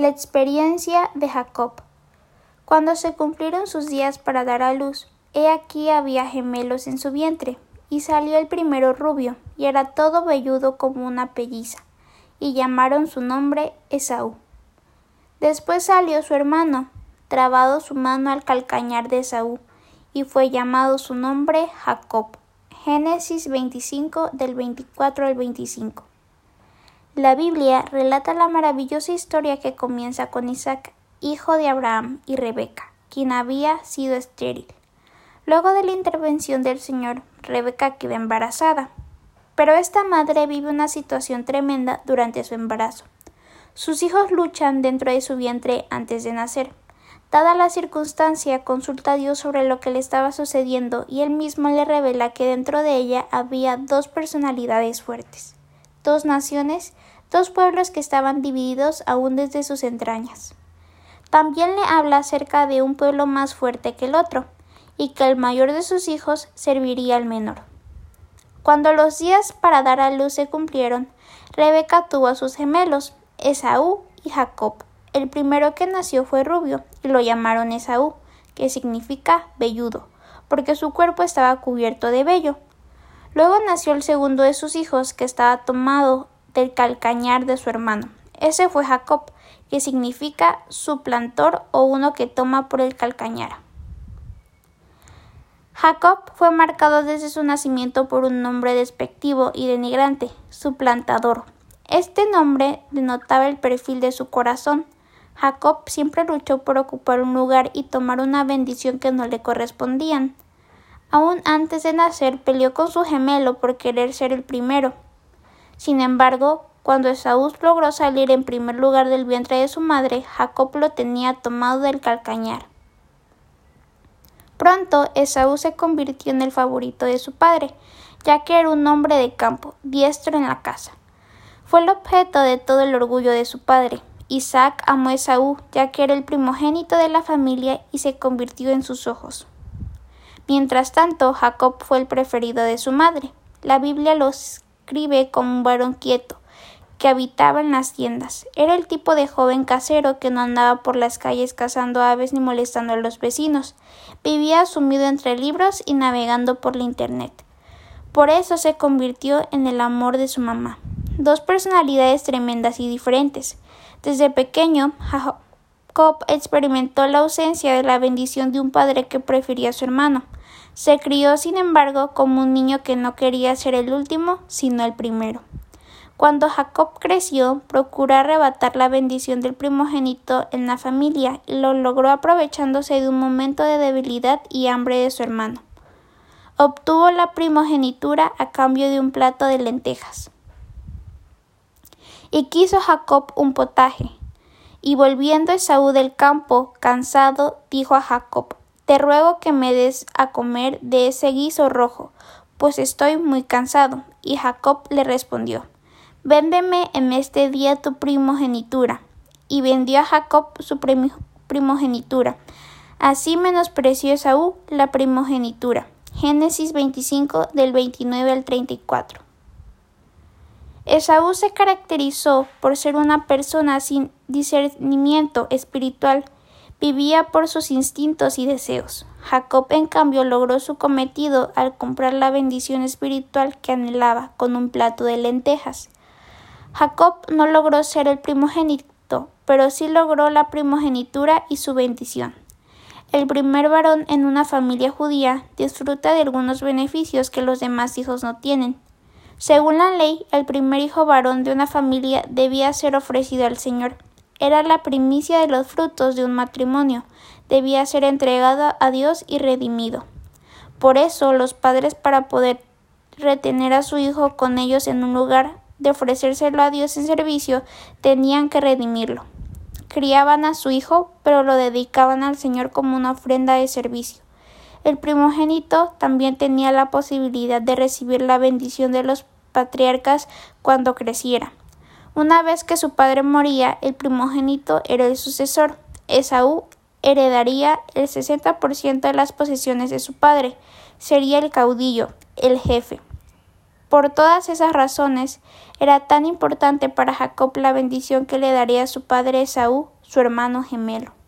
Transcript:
La experiencia de Jacob. Cuando se cumplieron sus días para dar a luz, he aquí había gemelos en su vientre, y salió el primero rubio, y era todo velludo como una pelliza, y llamaron su nombre Esaú. Después salió su hermano, trabado su mano al calcañar de Esaú, y fue llamado su nombre Jacob. Génesis 25 del 24 al 25. La Biblia relata la maravillosa historia que comienza con Isaac, hijo de Abraham y Rebeca, quien había sido estéril. Luego de la intervención del Señor, Rebeca queda embarazada. Pero esta madre vive una situación tremenda durante su embarazo. Sus hijos luchan dentro de su vientre antes de nacer. Dada la circunstancia, consulta a Dios sobre lo que le estaba sucediendo y él mismo le revela que dentro de ella había dos personalidades fuertes dos naciones, dos pueblos que estaban divididos aún desde sus entrañas. También le habla acerca de un pueblo más fuerte que el otro, y que el mayor de sus hijos serviría al menor. Cuando los días para dar a luz se cumplieron, Rebeca tuvo a sus gemelos, Esaú y Jacob. El primero que nació fue rubio, y lo llamaron Esaú, que significa velludo, porque su cuerpo estaba cubierto de vello. Luego nació el segundo de sus hijos, que estaba tomado del calcañar de su hermano. Ese fue Jacob, que significa suplantor o uno que toma por el calcañar. Jacob fue marcado desde su nacimiento por un nombre despectivo y denigrante, suplantador. Este nombre denotaba el perfil de su corazón. Jacob siempre luchó por ocupar un lugar y tomar una bendición que no le correspondían. Aún antes de nacer peleó con su gemelo por querer ser el primero. Sin embargo, cuando Esaú logró salir en primer lugar del vientre de su madre, Jacob lo tenía tomado del calcañar. Pronto Esaú se convirtió en el favorito de su padre, ya que era un hombre de campo, diestro en la casa. Fue el objeto de todo el orgullo de su padre. Isaac amó a Esaú, ya que era el primogénito de la familia y se convirtió en sus ojos. Mientras tanto, Jacob fue el preferido de su madre. La Biblia lo escribe como un varón quieto, que habitaba en las tiendas. Era el tipo de joven casero que no andaba por las calles cazando aves ni molestando a los vecinos. Vivía sumido entre libros y navegando por la Internet. Por eso se convirtió en el amor de su mamá. Dos personalidades tremendas y diferentes. Desde pequeño, Jacob experimentó la ausencia de la bendición de un padre que prefería a su hermano. Se crió, sin embargo, como un niño que no quería ser el último, sino el primero. Cuando Jacob creció, procuró arrebatar la bendición del primogénito en la familia y lo logró aprovechándose de un momento de debilidad y hambre de su hermano. Obtuvo la primogenitura a cambio de un plato de lentejas. Y quiso Jacob un potaje. Y volviendo Esaú del campo, cansado, dijo a Jacob te ruego que me des a comer de ese guiso rojo, pues estoy muy cansado. Y Jacob le respondió Véndeme en este día tu primogenitura. Y vendió a Jacob su primogenitura. Así menospreció Esaú la primogenitura. Génesis 25 del 29 al 34. Esaú se caracterizó por ser una persona sin discernimiento espiritual Vivía por sus instintos y deseos. Jacob, en cambio, logró su cometido al comprar la bendición espiritual que anhelaba con un plato de lentejas. Jacob no logró ser el primogénito, pero sí logró la primogenitura y su bendición. El primer varón en una familia judía disfruta de algunos beneficios que los demás hijos no tienen. Según la ley, el primer hijo varón de una familia debía ser ofrecido al Señor era la primicia de los frutos de un matrimonio, debía ser entregado a Dios y redimido. Por eso los padres para poder retener a su hijo con ellos en un lugar de ofrecérselo a Dios en servicio, tenían que redimirlo. Criaban a su hijo, pero lo dedicaban al Señor como una ofrenda de servicio. El primogénito también tenía la posibilidad de recibir la bendición de los patriarcas cuando creciera. Una vez que su padre moría, el primogénito era el sucesor. Esaú heredaría el 60% de las posesiones de su padre. Sería el caudillo, el jefe. Por todas esas razones, era tan importante para Jacob la bendición que le daría a su padre Esaú, su hermano gemelo.